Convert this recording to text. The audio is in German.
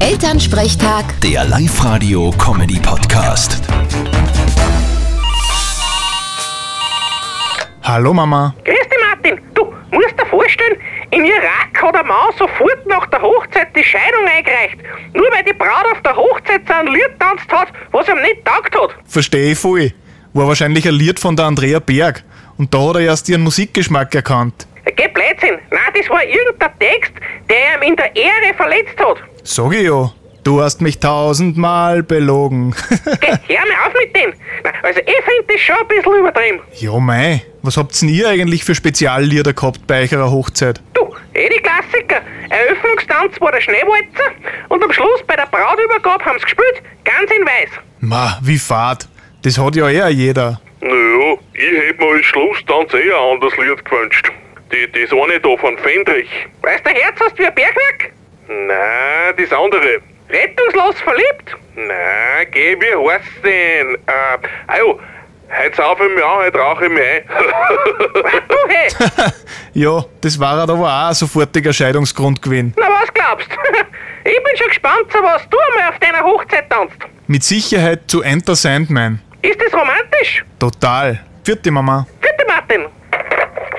Elternsprechtag, Der Live-Radio-Comedy-Podcast. Hallo Mama. Grüß dich, Martin. Du musst dir vorstellen, in Irak hat ein Mann sofort nach der Hochzeit die Scheidung eingereicht. Nur weil die Braut auf der Hochzeit so ein Lied tanzt hat, was ihm nicht taugt hat. Verstehe ich voll. War wahrscheinlich ein Lied von der Andrea Berg. Und da hat er erst ihren Musikgeschmack erkannt. Geh Blödsinn. Nein, das war irgendein Text, der ihm in der Ehre verletzt hat. Sag ich ja. Du hast mich tausendmal belogen. Geh, hör mir auf mit dem. Also ich finde das schon ein bisschen übertrieben. ja mei, was habt denn ihr eigentlich für Speziallieder gehabt bei eurer Hochzeit? Du, eh die Klassiker. Eröffnungstanz war der Schneewalzer und am Schluss bei der Brautübergabe haben sie gespielt, ganz in weiß. Ma, wie fad. Das hat ja eh jeder. Naja, ich hätte mir als Schlusstanz eher ein anderes Lied gewünscht. Die, das eine da von Fendrich. Weißt du, Herz hast wie ein Bergwerk? Nein, das andere. Rettungslos verliebt? Nein, geh, wie heißt's denn? Äh, ajo, heute saufe ich mich an, heute rauche ich mich ein. Du, hey. Ja, das war aber auch ein sofortiger Scheidungsgrund gewesen. Na, was glaubst? Ich bin schon gespannt, was du einmal auf deiner Hochzeit tanzt. Mit Sicherheit zu Enter Sandman. Ist das romantisch? Total. Vierte Mama. Bitte, Martin.